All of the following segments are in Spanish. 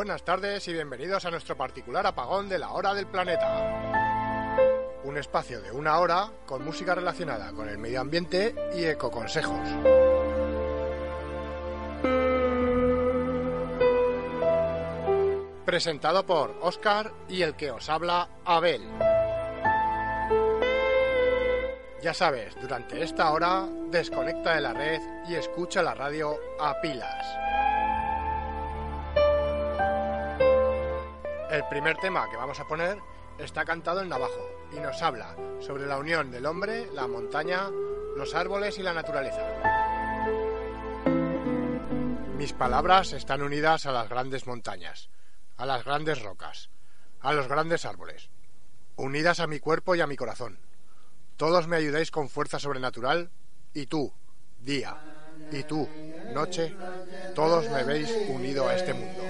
buenas tardes y bienvenidos a nuestro particular apagón de la hora del planeta. Un espacio de una hora con música relacionada con el medio ambiente y ecoconsejos. Presentado por Oscar y el que os habla, Abel. Ya sabes, durante esta hora desconecta de la red y escucha la radio a pilas. Primer tema que vamos a poner está cantado en navajo y nos habla sobre la unión del hombre, la montaña, los árboles y la naturaleza. Mis palabras están unidas a las grandes montañas, a las grandes rocas, a los grandes árboles, unidas a mi cuerpo y a mi corazón. Todos me ayudáis con fuerza sobrenatural y tú, día, y tú, noche, todos me veis unido a este mundo.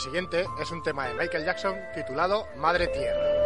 siguiente es un tema de Michael Jackson titulado Madre Tierra.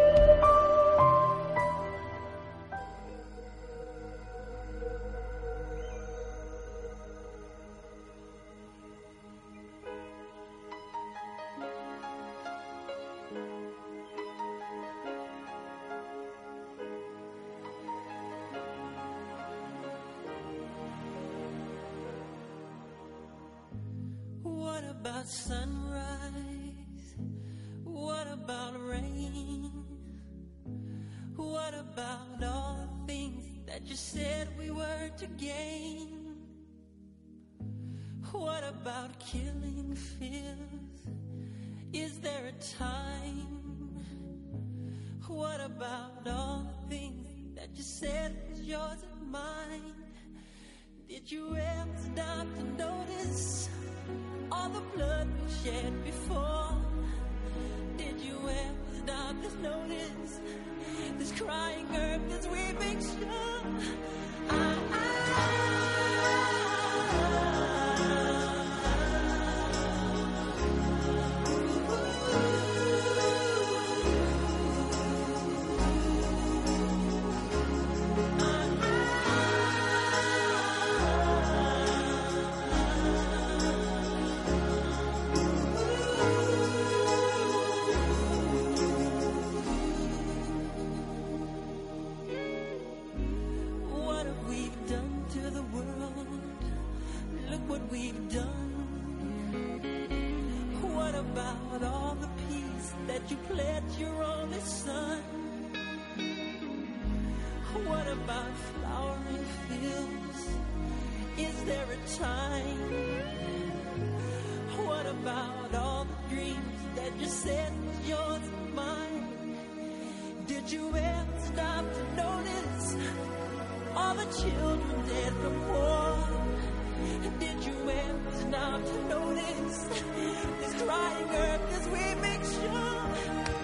What about flowering fields? Is there a time? What about all the dreams that you said was yours and mine? Did you ever stop to notice all the children dead from war? Did you ever stop to notice this crying earth as we make sure?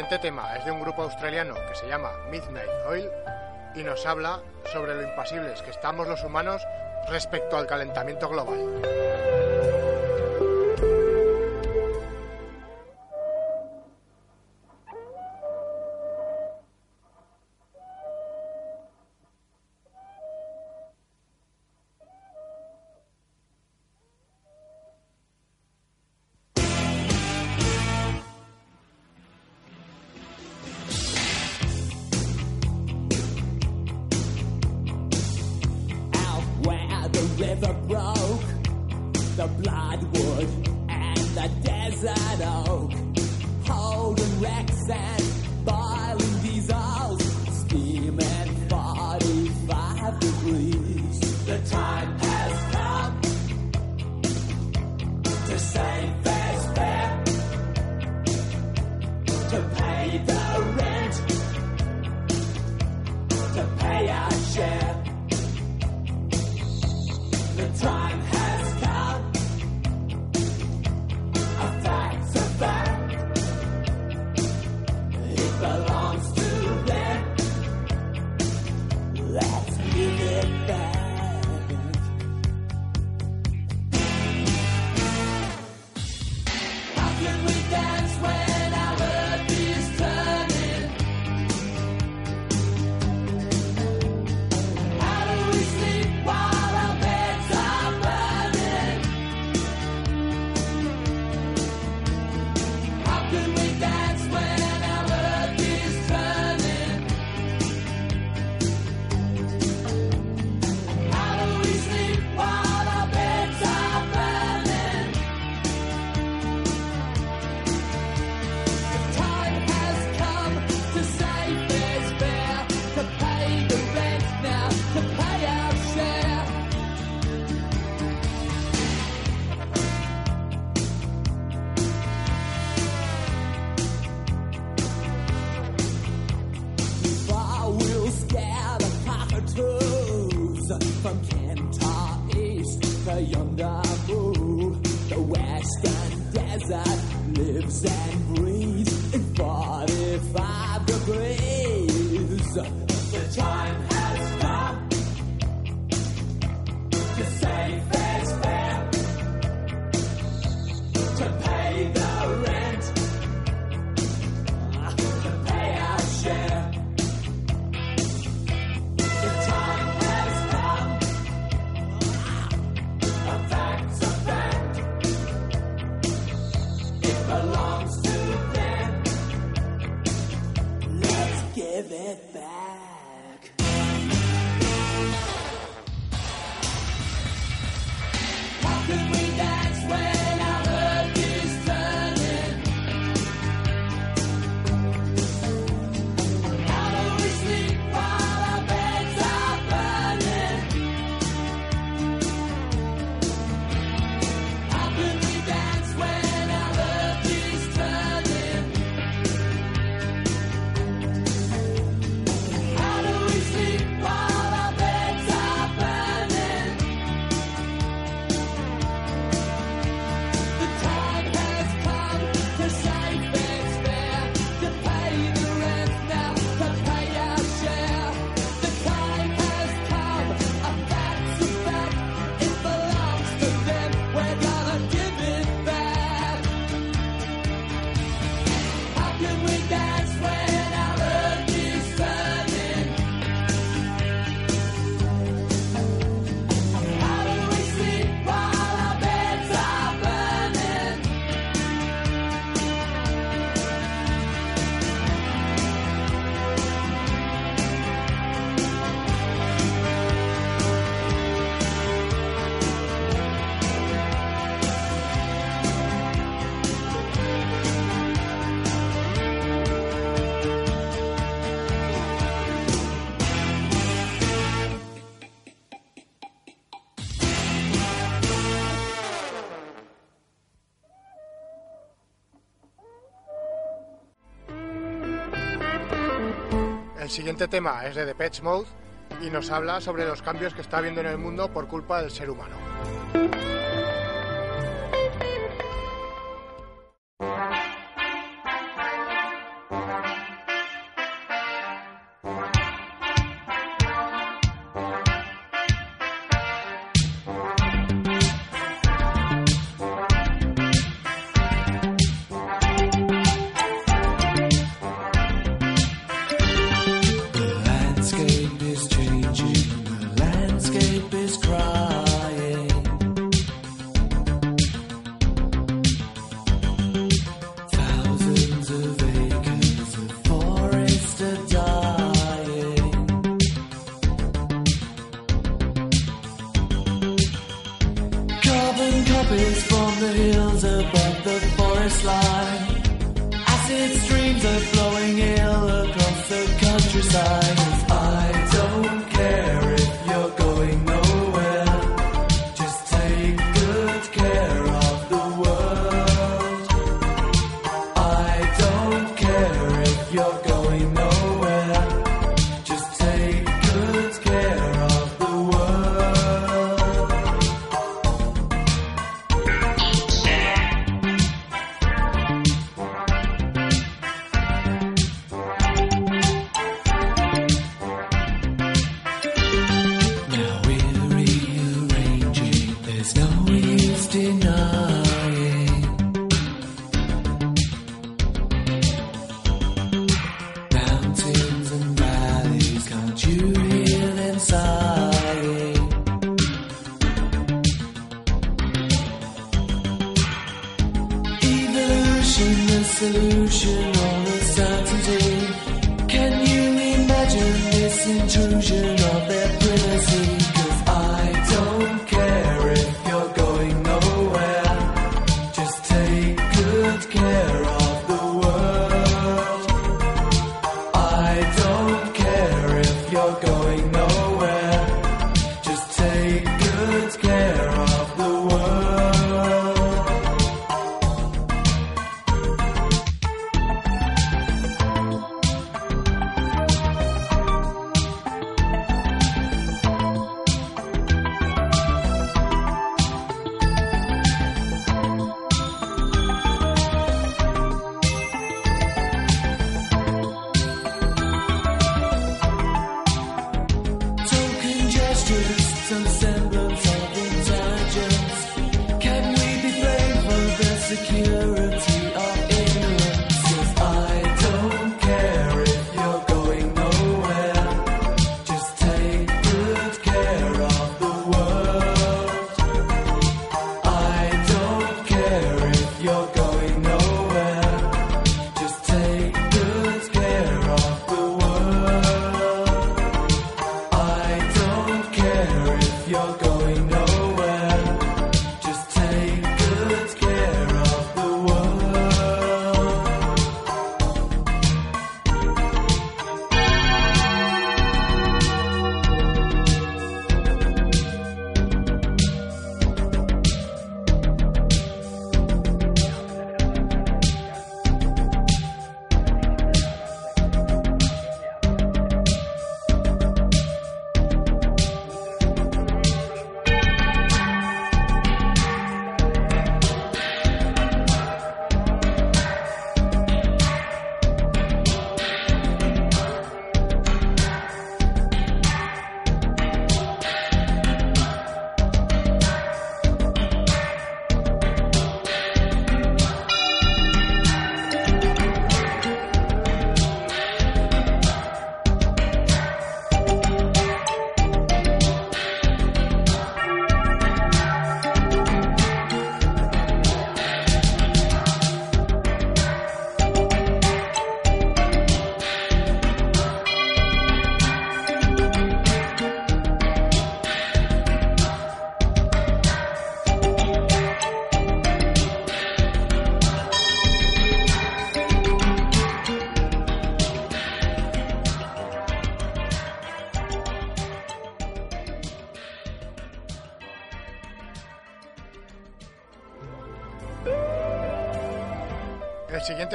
El siguiente tema es de un grupo australiano que se llama Midnight Oil y nos habla sobre lo impasibles que estamos los humanos respecto al calentamiento global. El siguiente tema es de The Pets Mode y nos habla sobre los cambios que está habiendo en el mundo por culpa del ser humano.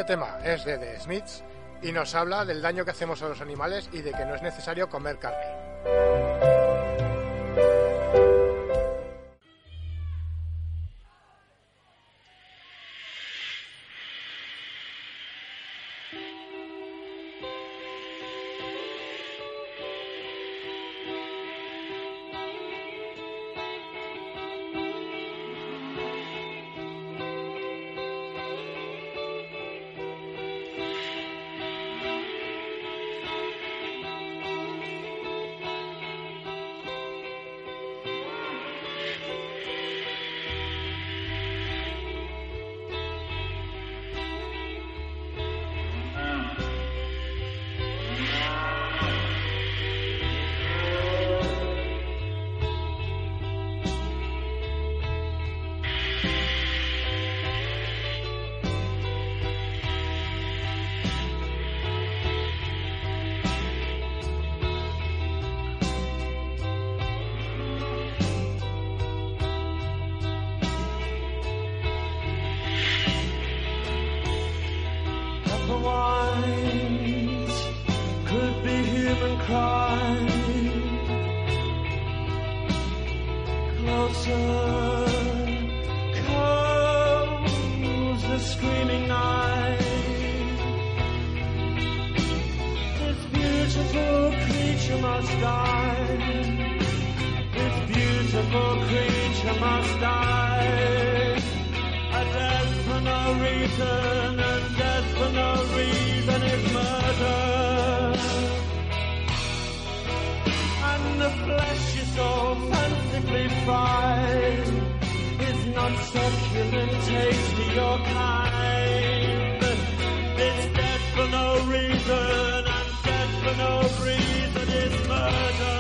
tema es de The Smiths y nos habla del daño que hacemos a los animales y de que no es necesario comer carne. no reason is murder.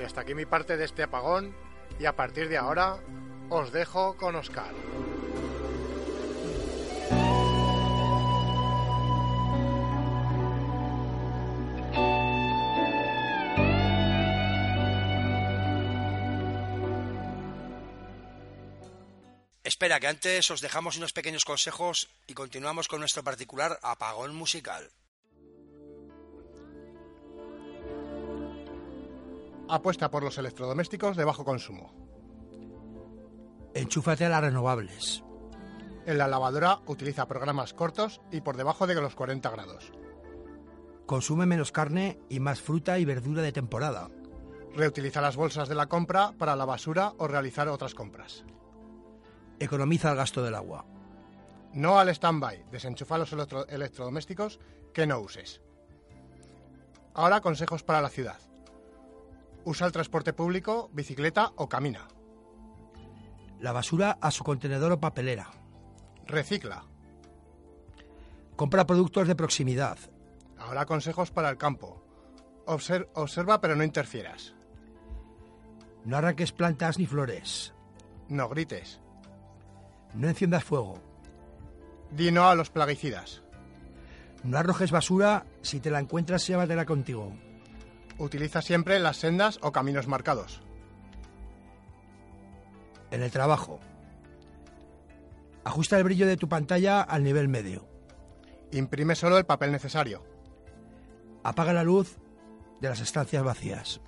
Y hasta aquí mi parte de este apagón y a partir de ahora os dejo con Oscar. Espera, que antes os dejamos unos pequeños consejos y continuamos con nuestro particular apagón musical. Apuesta por los electrodomésticos de bajo consumo. Enchúfate a las renovables. En la lavadora utiliza programas cortos y por debajo de los 40 grados. Consume menos carne y más fruta y verdura de temporada. Reutiliza las bolsas de la compra para la basura o realizar otras compras. Economiza el gasto del agua. No al stand-by. Desenchufa los electro- electrodomésticos que no uses. Ahora consejos para la ciudad. Usa el transporte público, bicicleta o camina. La basura a su contenedor o papelera. Recicla. Compra productos de proximidad. Ahora consejos para el campo. Obser- observa pero no interfieras. No arranques plantas ni flores. No grites. No enciendas fuego. Di no a los plaguicidas. No arrojes basura. Si te la encuentras, llévatela contigo. Utiliza siempre las sendas o caminos marcados. En el trabajo. Ajusta el brillo de tu pantalla al nivel medio. Imprime solo el papel necesario. Apaga la luz de las estancias vacías.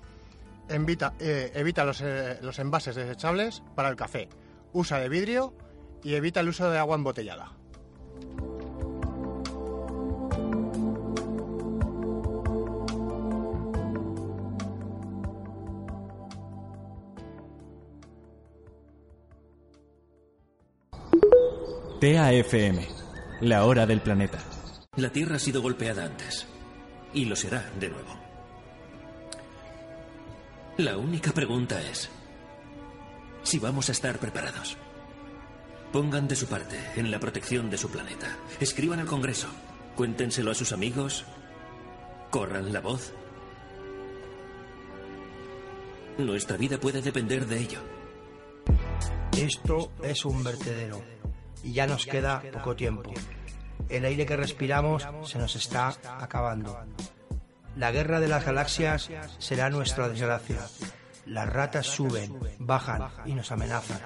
Evita, eh, evita los, eh, los envases desechables para el café. Usa de vidrio y evita el uso de agua embotellada. TAFM, la hora del planeta. La Tierra ha sido golpeada antes. Y lo será de nuevo. La única pregunta es si vamos a estar preparados. Pongan de su parte en la protección de su planeta. Escriban al Congreso. Cuéntenselo a sus amigos. Corran la voz. Nuestra vida puede depender de ello. Esto es un vertedero y ya nos queda poco tiempo. El aire que respiramos se nos está acabando. La guerra de las galaxias será nuestra desgracia. Las ratas suben, bajan y nos amenazan.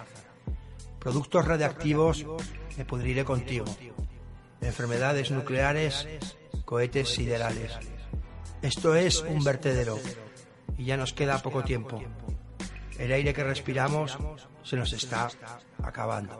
Productos radiactivos me pudriré contigo. Enfermedades nucleares, cohetes siderales. Esto es un vertedero y ya nos queda poco tiempo. El aire que respiramos se nos está acabando.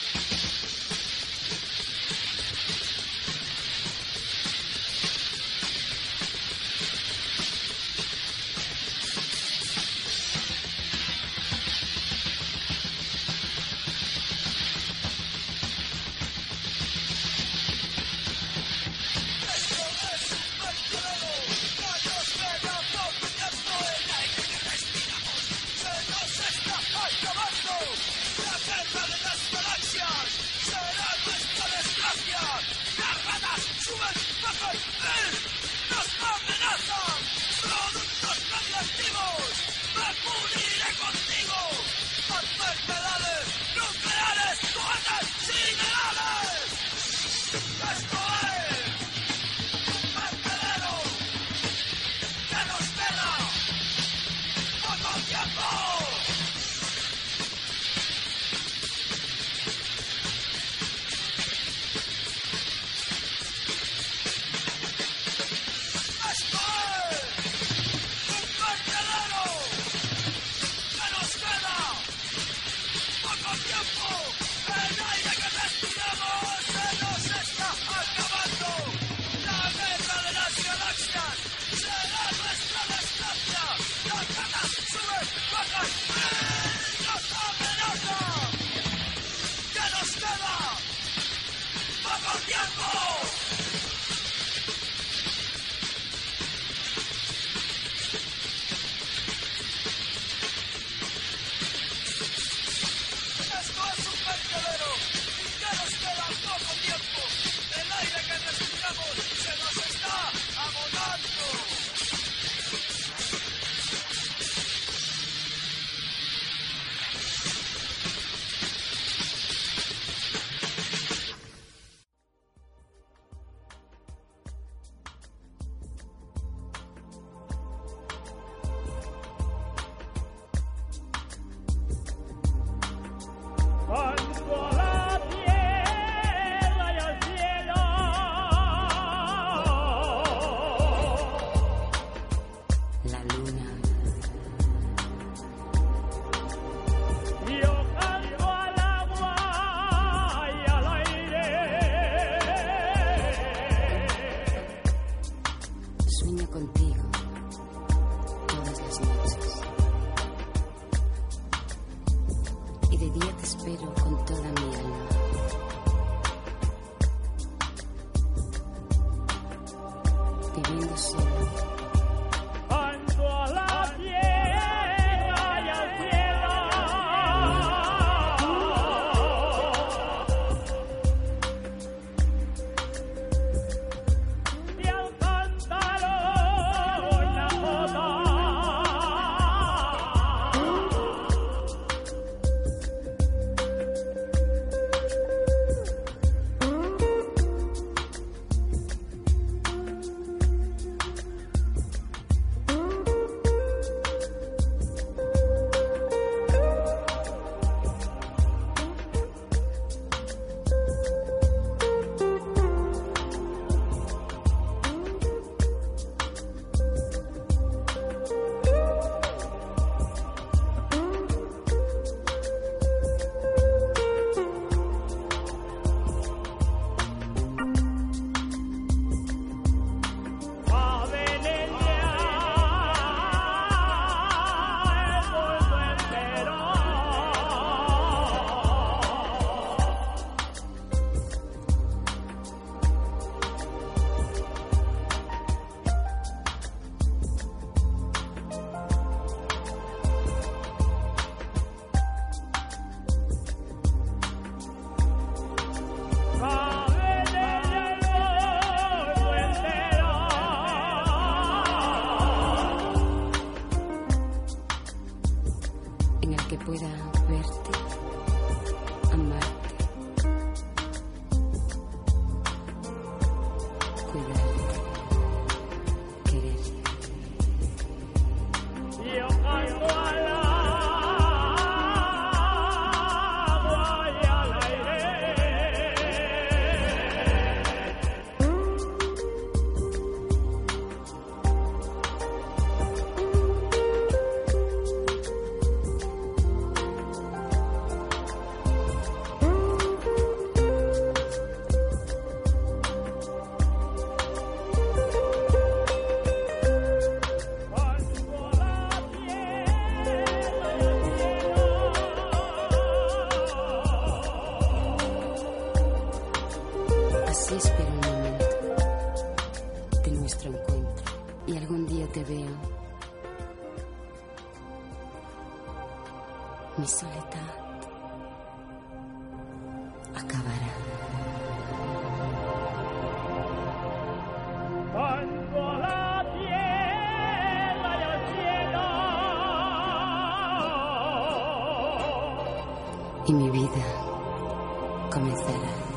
y mi vida comenzará.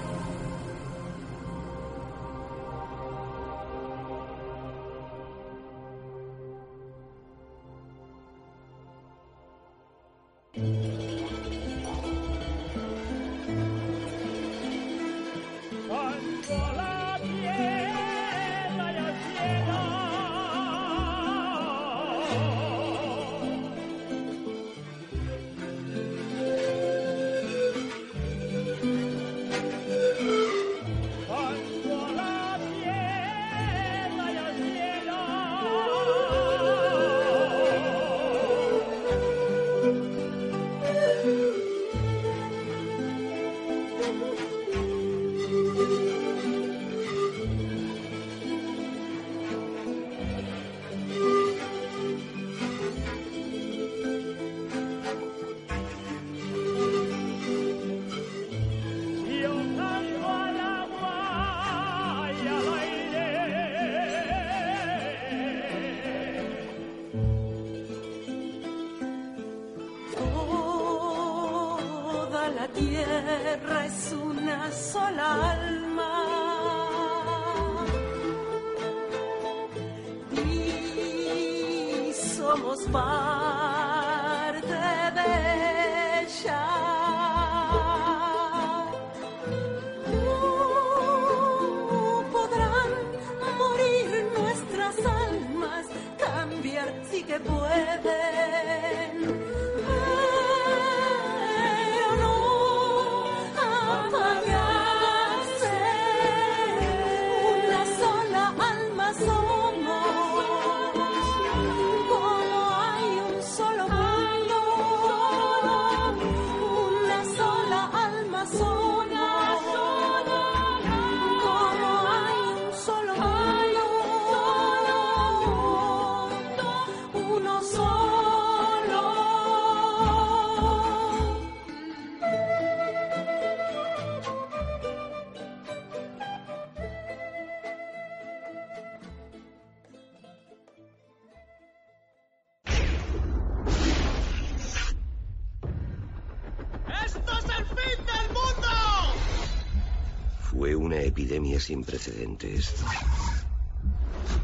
Sin precedentes.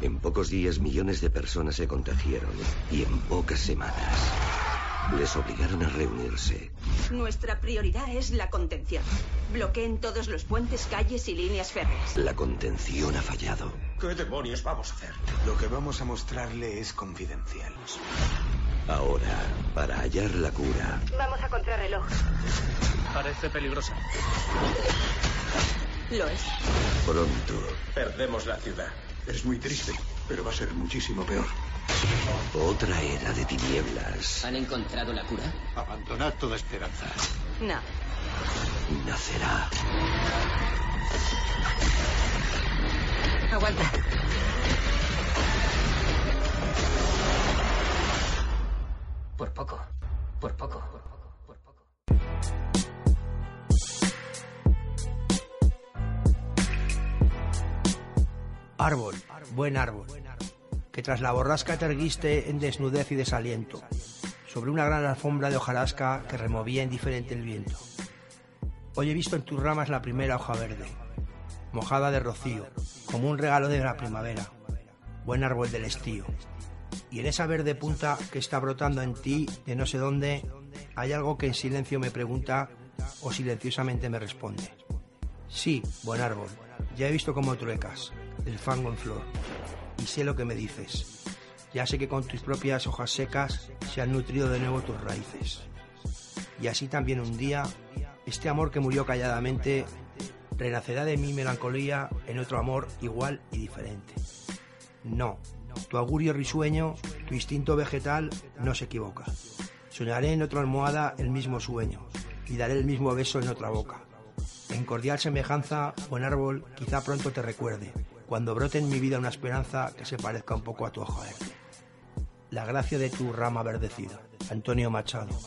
En pocos días millones de personas se contagiaron y en pocas semanas les obligaron a reunirse. Nuestra prioridad es la contención. Bloqueen todos los puentes, calles y líneas férreas. La contención ha fallado. ¿Qué demonios vamos a hacer? Lo que vamos a mostrarle es confidencial. Ahora, para hallar la cura, Vamos a contrarreloj. Parece peligrosa. Lo es. pronto Perdemos la ciudad. Es muy triste, pero va a ser muchísimo peor. otra era de tinieblas ¿Han encontrado la cura? Abandonad toda esperanza. No. nacerá. Aguanta. Por poco. Por poco. Árbol, buen árbol, que tras la borrasca te erguiste en desnudez y desaliento, sobre una gran alfombra de hojarasca que removía indiferente el viento. Hoy he visto en tus ramas la primera hoja verde, mojada de rocío, como un regalo de la primavera, buen árbol del estío. Y en esa verde punta que está brotando en ti de no sé dónde, hay algo que en silencio me pregunta o silenciosamente me responde. Sí, buen árbol, ya he visto cómo truecas, el fango en flor, y sé lo que me dices. Ya sé que con tus propias hojas secas se han nutrido de nuevo tus raíces. Y así también un día, este amor que murió calladamente, renacerá de mi melancolía en otro amor igual y diferente. No, tu augurio risueño, tu instinto vegetal no se equivoca. Soñaré en otra almohada el mismo sueño y daré el mismo beso en otra boca. En cordial semejanza, buen árbol, quizá pronto te recuerde, cuando brote en mi vida una esperanza que se parezca un poco a tu hoja verde. La gracia de tu rama verdecida. Antonio Machado.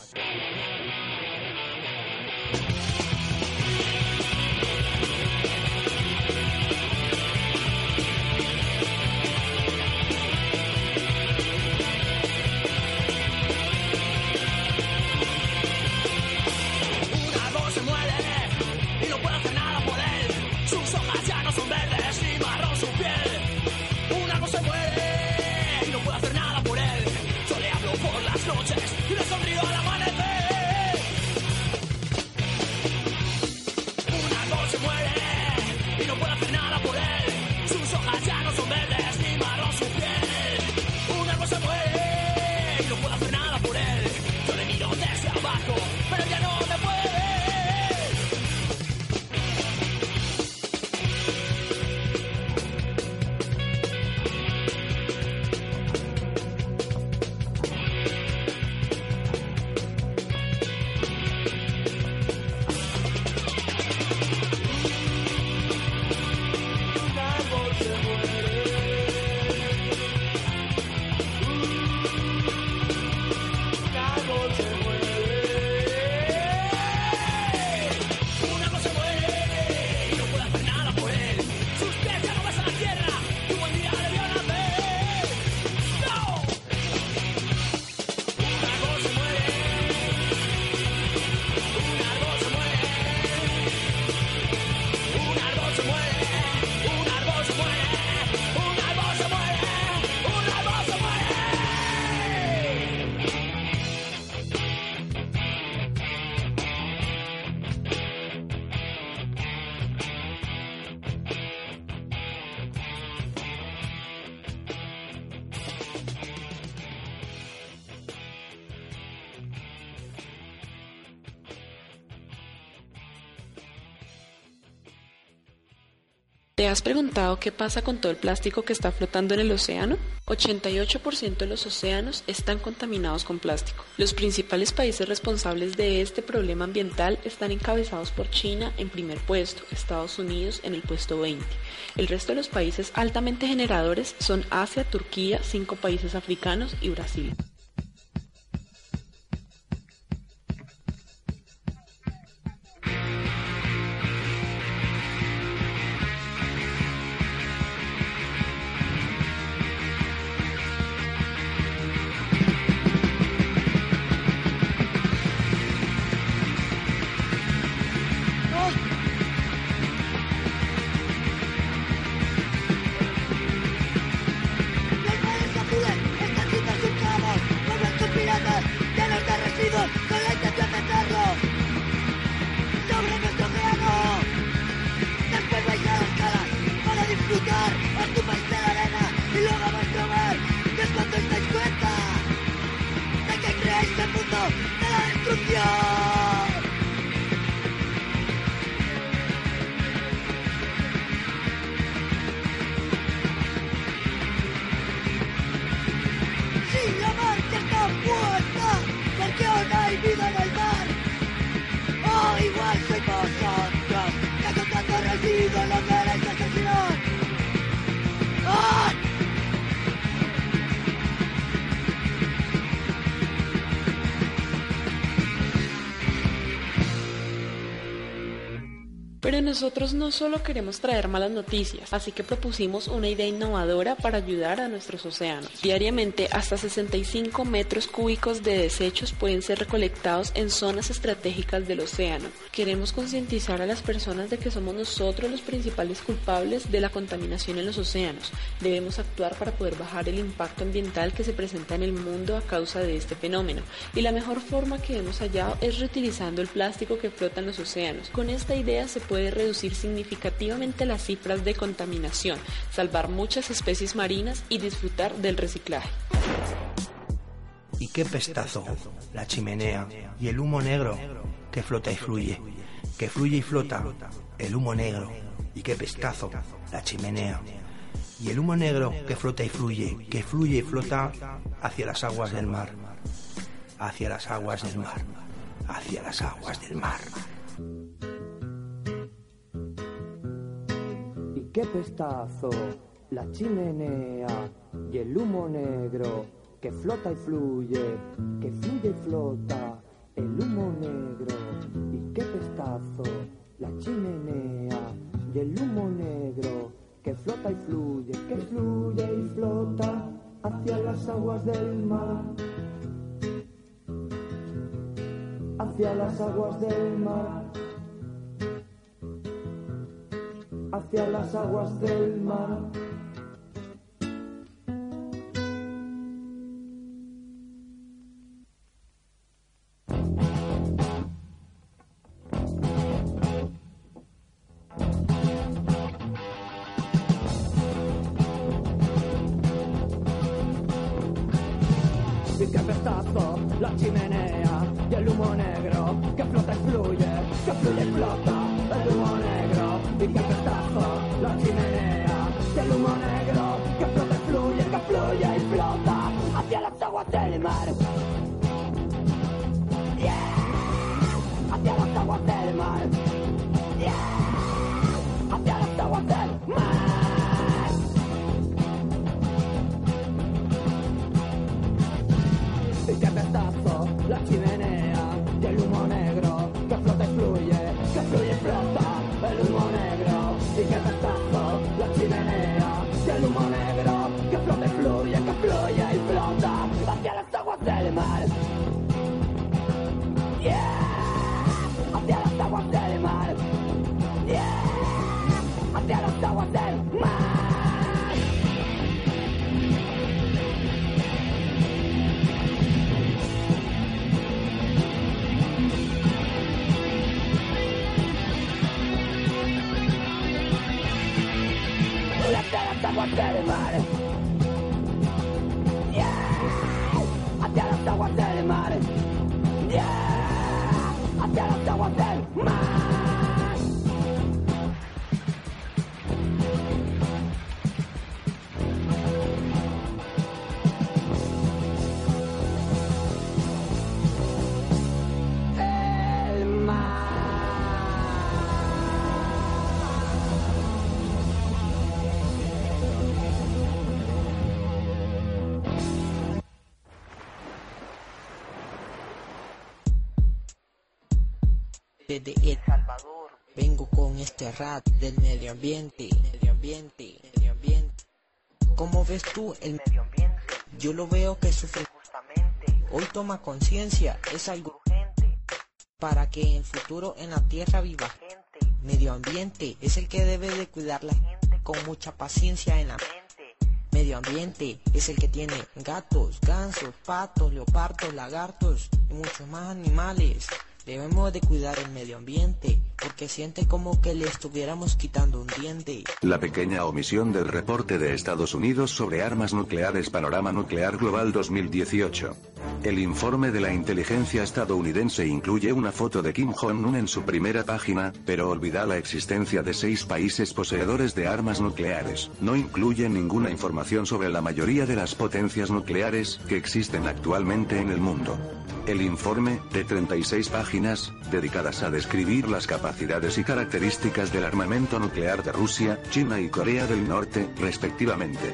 ¿Te has preguntado qué pasa con todo el plástico que está flotando en el océano? 88% de los océanos están contaminados con plástico. Los principales países responsables de este problema ambiental están encabezados por China en primer puesto, Estados Unidos en el puesto 20. El resto de los países altamente generadores son Asia, Turquía, cinco países africanos y Brasil. Nosotros no solo queremos traer malas noticias, así que propusimos una idea innovadora para ayudar a nuestros océanos. Diariamente, hasta 65 metros cúbicos de desechos pueden ser recolectados en zonas estratégicas del océano. Queremos concientizar a las personas de que somos nosotros los principales culpables de la contaminación en los océanos. Debemos actuar para poder bajar el impacto ambiental que se presenta en el mundo a causa de este fenómeno. Y la mejor forma que hemos hallado es reutilizando el plástico que flota en los océanos. Con esta idea se puede reducir significativamente las cifras de contaminación, salvar muchas especies marinas y disfrutar del reciclaje. Y qué pestazo, la chimenea y el humo negro que flota y fluye, que fluye y flota, el humo negro. Y qué pestazo, la chimenea. Y el humo negro que flota y fluye, que fluye y flota hacia las aguas del mar, hacia las aguas del mar, hacia las aguas del mar. Qué pestazo, la chimenea y el humo negro que flota y fluye, que fluye y flota, el humo negro. Y qué pestazo, la chimenea y el humo negro que flota y fluye, que fluye y flota hacia las aguas del mar. Hacia las aguas del mar. Hacia las aguas del mar. Este del medio ambiente, medio ambiente, medio ambiente. ¿Cómo ves tú el medio ambiente? Yo lo veo que sufre justamente. Hoy toma conciencia, es algo urgente para que en el futuro en la tierra viva gente. Medio ambiente es el que debe de cuidar la gente con mucha paciencia en la mente. Medio ambiente es el que tiene gatos, gansos, patos, leopardos, lagartos y muchos más animales. Debemos de cuidar el medio ambiente porque siente como que le estuviéramos quitando un diente. La pequeña omisión del reporte de Estados Unidos sobre armas nucleares Panorama Nuclear Global 2018. El informe de la inteligencia estadounidense incluye una foto de Kim Jong-un en su primera página, pero olvida la existencia de seis países poseedores de armas nucleares. No incluye ninguna información sobre la mayoría de las potencias nucleares que existen actualmente en el mundo. El informe, de 36 páginas, dedicadas a describir las capacidades y características del armamento nuclear de Rusia, China y Corea del Norte, respectivamente.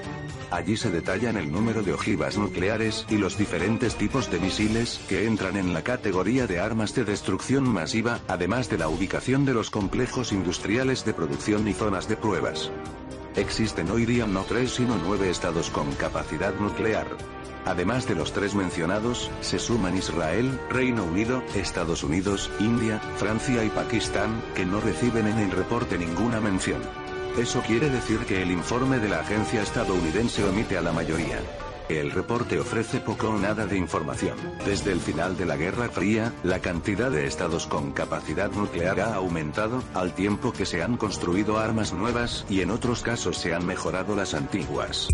Allí se detallan el número de ojivas nucleares y los diferentes tipos de misiles que entran en la categoría de armas de destrucción masiva, además de la ubicación de los complejos industriales de producción y zonas de pruebas. Existen hoy día no tres sino nueve estados con capacidad nuclear. Además de los tres mencionados, se suman Israel, Reino Unido, Estados Unidos, India, Francia y Pakistán, que no reciben en el reporte ninguna mención. Eso quiere decir que el informe de la agencia estadounidense omite a la mayoría. El reporte ofrece poco o nada de información. Desde el final de la Guerra Fría, la cantidad de estados con capacidad nuclear ha aumentado, al tiempo que se han construido armas nuevas y en otros casos se han mejorado las antiguas.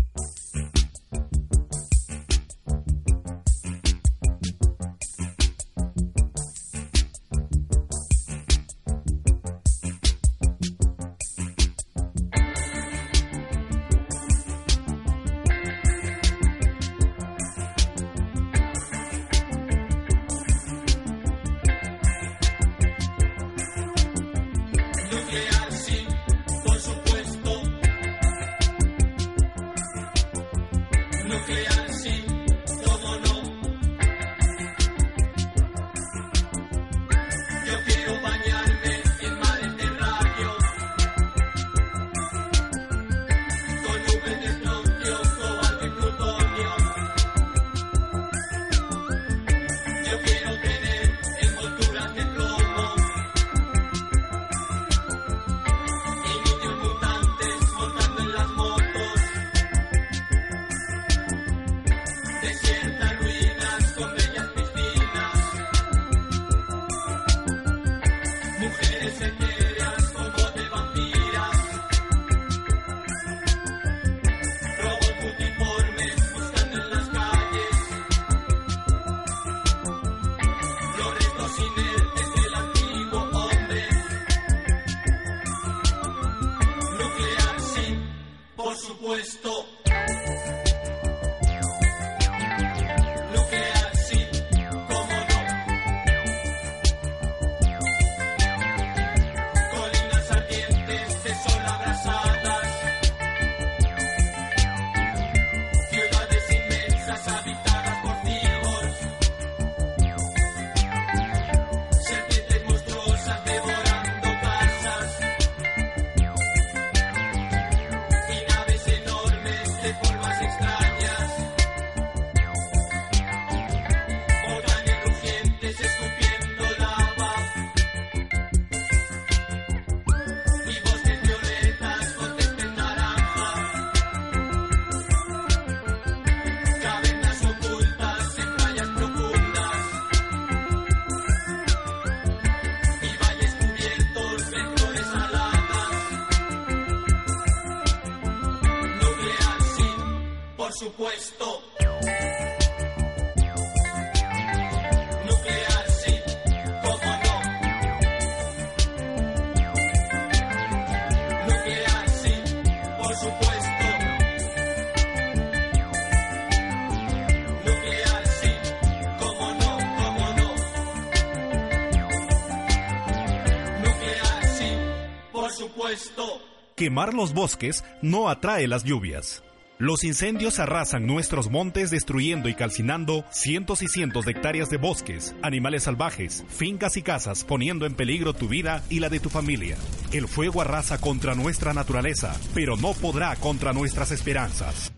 Quemar los bosques no atrae las lluvias. Los incendios arrasan nuestros montes destruyendo y calcinando cientos y cientos de hectáreas de bosques, animales salvajes, fincas y casas, poniendo en peligro tu vida y la de tu familia. El fuego arrasa contra nuestra naturaleza, pero no podrá contra nuestras esperanzas.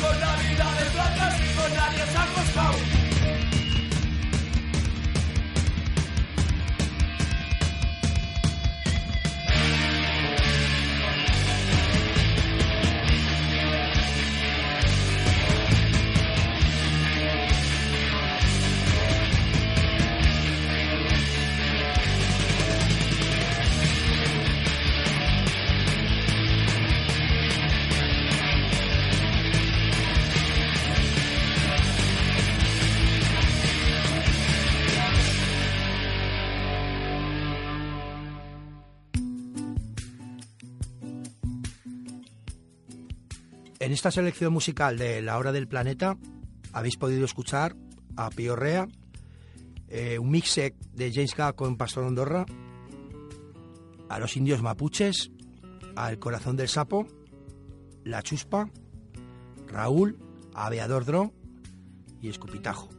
Con Navidades blancas Y con nadie se ha esta selección musical de La Hora del Planeta habéis podido escuchar a Pío Rea, eh, un mixec de James Ga con Pastor Andorra, a los indios mapuches, a El Corazón del Sapo, La Chuspa, Raúl, Aviador Dro y Escupitajo.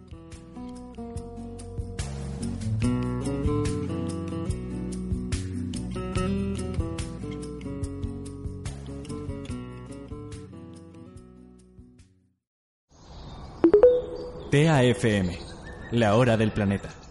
TAFM, la hora del planeta.